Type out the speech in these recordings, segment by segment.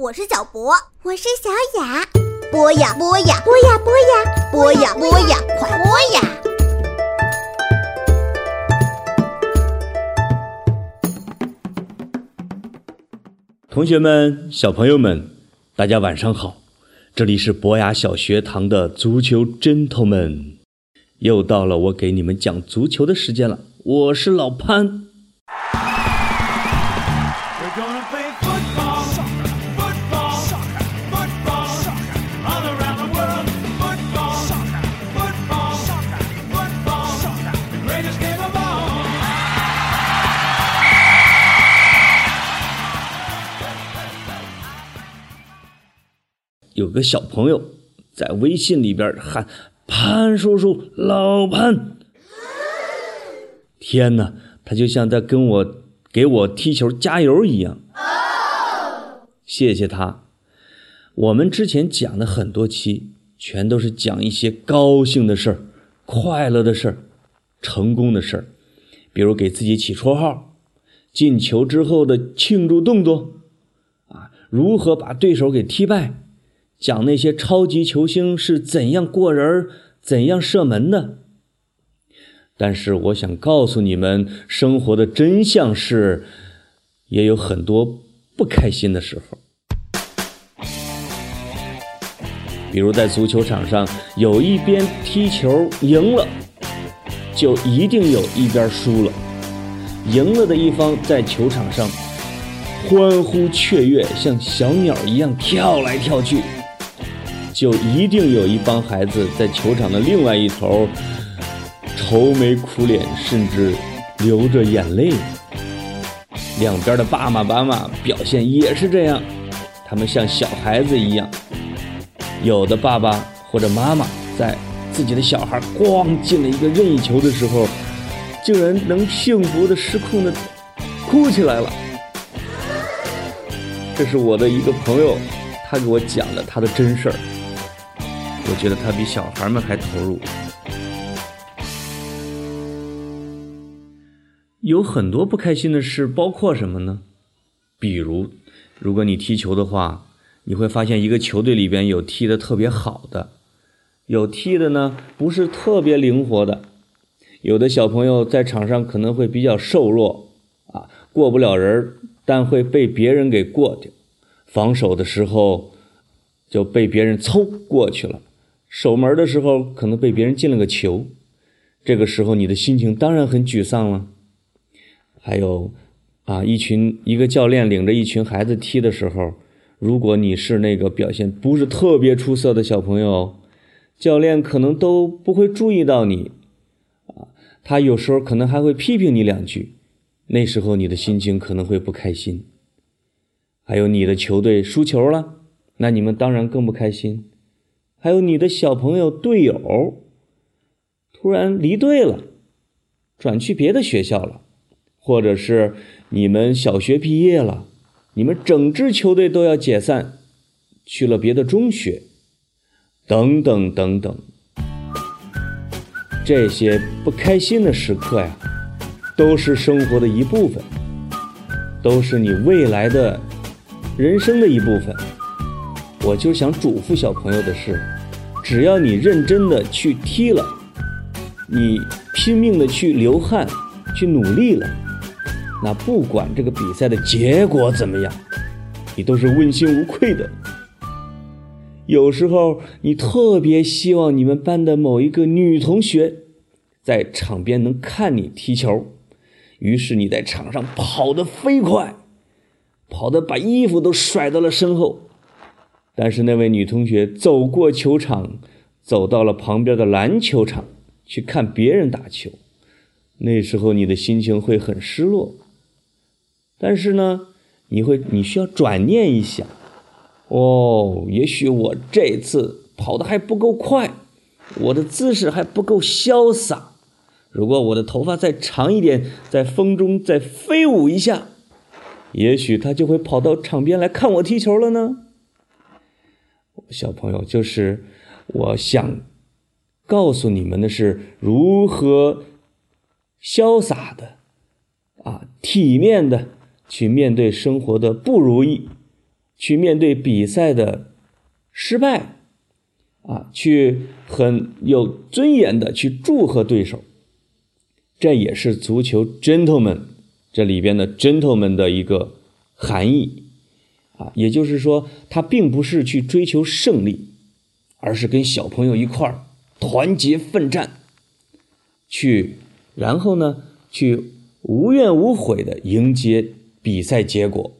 我是小博，我是小雅。播呀播呀播呀播呀播呀播呀，快播呀！同学们、小朋友们，大家晚上好！这里是博雅小学堂的足球针头们，又到了我给你们讲足球的时间了。我是老潘。有个小朋友在微信里边喊“潘叔叔，老潘”，天哪，他就像在跟我给我踢球加油一样。谢谢他。我们之前讲的很多期，全都是讲一些高兴的事儿、快乐的事儿、成功的事儿，比如给自己起绰号、进球之后的庆祝动作，啊，如何把对手给踢败。讲那些超级球星是怎样过人、怎样射门的。但是我想告诉你们，生活的真相是，也有很多不开心的时候。比如在足球场上，有一边踢球赢了，就一定有一边输了。赢了的一方在球场上欢呼雀跃，像小鸟一样跳来跳去。就一定有一帮孩子在球场的另外一头愁眉苦脸，甚至流着眼泪。两边的爸爸妈妈表现也是这样，他们像小孩子一样。有的爸爸或者妈妈在自己的小孩咣进了一个任意球的时候，竟然能幸福的失控的哭起来了。这是我的一个朋友，他给我讲的他的真事儿。我觉得他比小孩们还投入。有很多不开心的事，包括什么呢？比如，如果你踢球的话，你会发现一个球队里边有踢得特别好的，有踢的呢不是特别灵活的。有的小朋友在场上可能会比较瘦弱啊，过不了人，但会被别人给过掉。防守的时候就被别人凑过去了。守门的时候可能被别人进了个球，这个时候你的心情当然很沮丧了。还有，啊，一群一个教练领着一群孩子踢的时候，如果你是那个表现不是特别出色的小朋友，教练可能都不会注意到你，啊，他有时候可能还会批评你两句，那时候你的心情可能会不开心。还有你的球队输球了，那你们当然更不开心。还有你的小朋友、队友突然离队了，转去别的学校了，或者是你们小学毕业了，你们整支球队都要解散，去了别的中学，等等等等。这些不开心的时刻呀，都是生活的一部分，都是你未来的人生的一部分。我就想嘱咐小朋友的是，只要你认真的去踢了，你拼命的去流汗，去努力了，那不管这个比赛的结果怎么样，你都是问心无愧的。有时候你特别希望你们班的某一个女同学在场边能看你踢球，于是你在场上跑得飞快，跑得把衣服都甩到了身后。但是那位女同学走过球场，走到了旁边的篮球场去看别人打球，那时候你的心情会很失落。但是呢，你会你需要转念一想，哦，也许我这次跑得还不够快，我的姿势还不够潇洒。如果我的头发再长一点，在风中再飞舞一下，也许他就会跑到场边来看我踢球了呢。小朋友，就是我想告诉你们的是如何潇洒的啊、体面的去面对生活的不如意，去面对比赛的失败，啊，去很有尊严的去祝贺对手，这也是足球 gentleman 这里边的 gentleman 的一个含义，啊，也就是说，他并不是去追求胜利，而是跟小朋友一块儿团结奋战，去，然后呢，去无怨无悔的迎接比赛结果，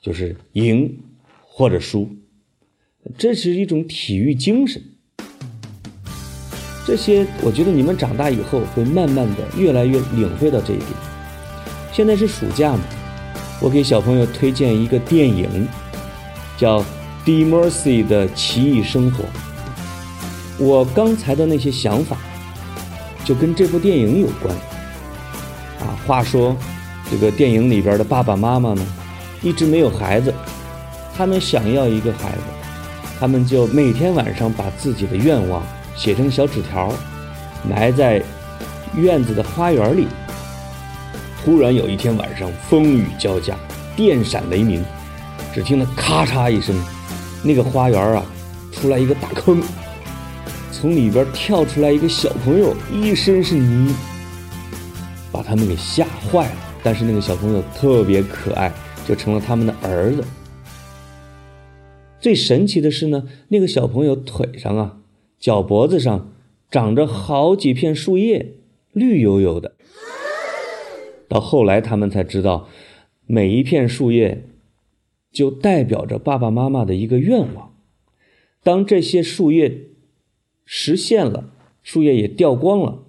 就是赢或者输，这是一种体育精神。这些我觉得你们长大以后会慢慢的越来越领会到这一点。现在是暑假嘛，我给小朋友推荐一个电影，叫《d e Mercy 的奇异生活》。我刚才的那些想法，就跟这部电影有关。啊，话说，这个电影里边的爸爸妈妈呢，一直没有孩子，他们想要一个孩子，他们就每天晚上把自己的愿望写成小纸条，埋在院子的花园里。突然有一天晚上，风雨交加，电闪雷鸣，只听得咔嚓一声，那个花园啊，出来一个大坑，从里边跳出来一个小朋友，一身是泥，把他们给吓坏了。但是那个小朋友特别可爱，就成了他们的儿子。最神奇的是呢，那个小朋友腿上啊，脚脖子上长着好几片树叶，绿油油的。到后来，他们才知道，每一片树叶就代表着爸爸妈妈的一个愿望。当这些树叶实现了，树叶也掉光了，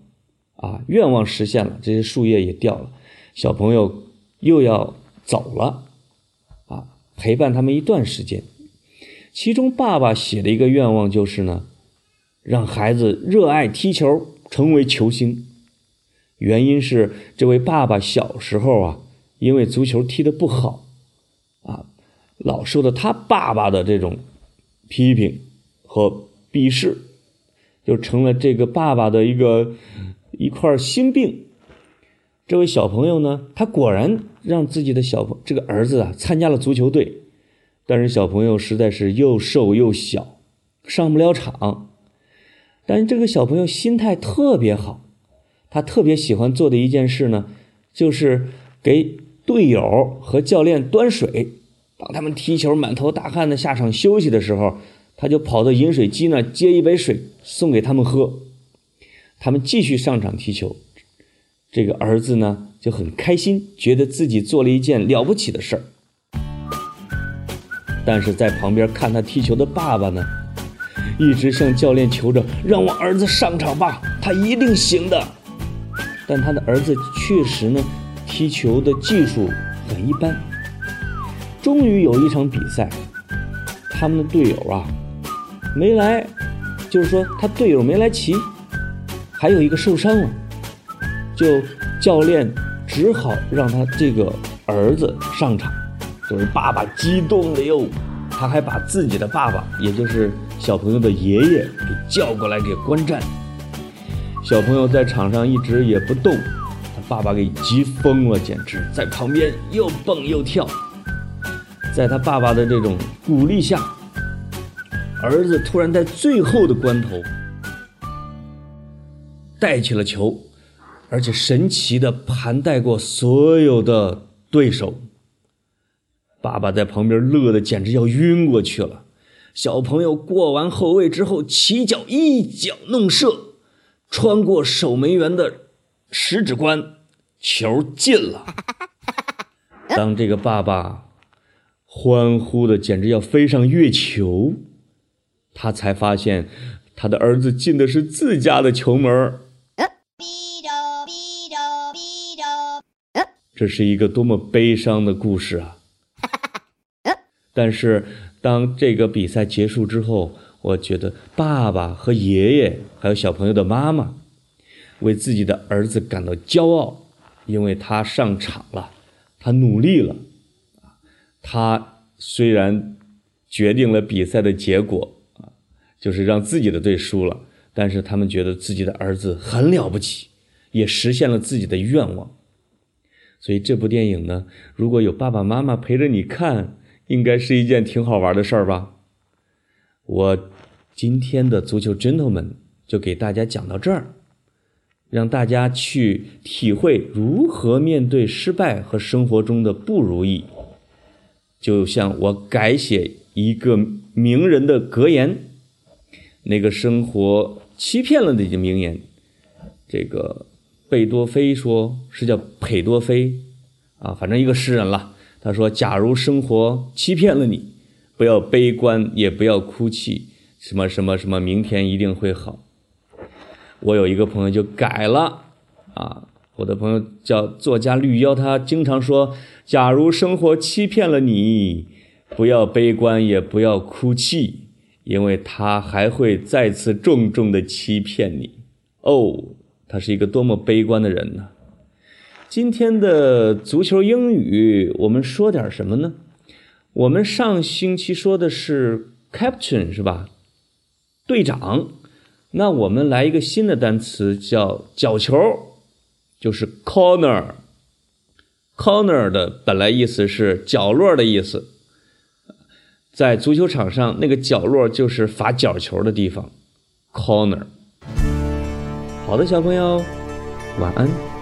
啊，愿望实现了，这些树叶也掉了，小朋友又要走了，啊，陪伴他们一段时间。其中，爸爸写的一个愿望就是呢，让孩子热爱踢球，成为球星。原因是这位爸爸小时候啊，因为足球踢得不好，啊，老受到他爸爸的这种批评和鄙视，就成了这个爸爸的一个一块心病。这位小朋友呢，他果然让自己的小朋这个儿子啊参加了足球队，但是小朋友实在是又瘦又小，上不了场。但是这个小朋友心态特别好。他特别喜欢做的一件事呢，就是给队友和教练端水。当他们踢球满头大汗的下场休息的时候，他就跑到饮水机那接一杯水送给他们喝。他们继续上场踢球，这个儿子呢就很开心，觉得自己做了一件了不起的事儿。但是在旁边看他踢球的爸爸呢，一直向教练求着：“让我儿子上场吧，他一定行的。”但他的儿子确实呢，踢球的技术很一般。终于有一场比赛，他们的队友啊没来，就是说他队友没来齐，还有一个受伤了，就教练只好让他这个儿子上场。就是爸爸激动的哟，他还把自己的爸爸，也就是小朋友的爷爷给叫过来给观战。小朋友在场上一直也不动，他爸爸给急疯了，简直在旁边又蹦又跳。在他爸爸的这种鼓励下，儿子突然在最后的关头带起了球，而且神奇的盘带过所有的对手。爸爸在旁边乐得简直要晕过去了。小朋友过完后卫之后，起脚一脚弄射。穿过守门员的十指关，球进了。当这个爸爸欢呼的简直要飞上月球，他才发现他的儿子进的是自家的球门。这是一个多么悲伤的故事啊！但是当这个比赛结束之后，我觉得爸爸和爷爷还有小朋友的妈妈，为自己的儿子感到骄傲，因为他上场了，他努力了，他虽然决定了比赛的结果啊，就是让自己的队输了，但是他们觉得自己的儿子很了不起，也实现了自己的愿望。所以这部电影呢，如果有爸爸妈妈陪着你看，应该是一件挺好玩的事儿吧？我今天的足球 gentleman 就给大家讲到这儿，让大家去体会如何面对失败和生活中的不如意。就像我改写一个名人的格言，那个生活欺骗了你的名言，这个贝多菲说是叫裴多菲啊，反正一个诗人了。他说：“假如生活欺骗了你，不要悲观，也不要哭泣，什么什么什么，明天一定会好。”我有一个朋友就改了啊，我的朋友叫作家绿妖，他经常说：“假如生活欺骗了你，不要悲观，也不要哭泣，因为他还会再次重重的欺骗你。”哦，他是一个多么悲观的人呢！今天的足球英语，我们说点什么呢？我们上星期说的是 captain 是吧？队长。那我们来一个新的单词，叫角球，就是 corner。corner 的本来意思是角落的意思，在足球场上那个角落就是罚角球的地方，corner。好的，小朋友，晚安。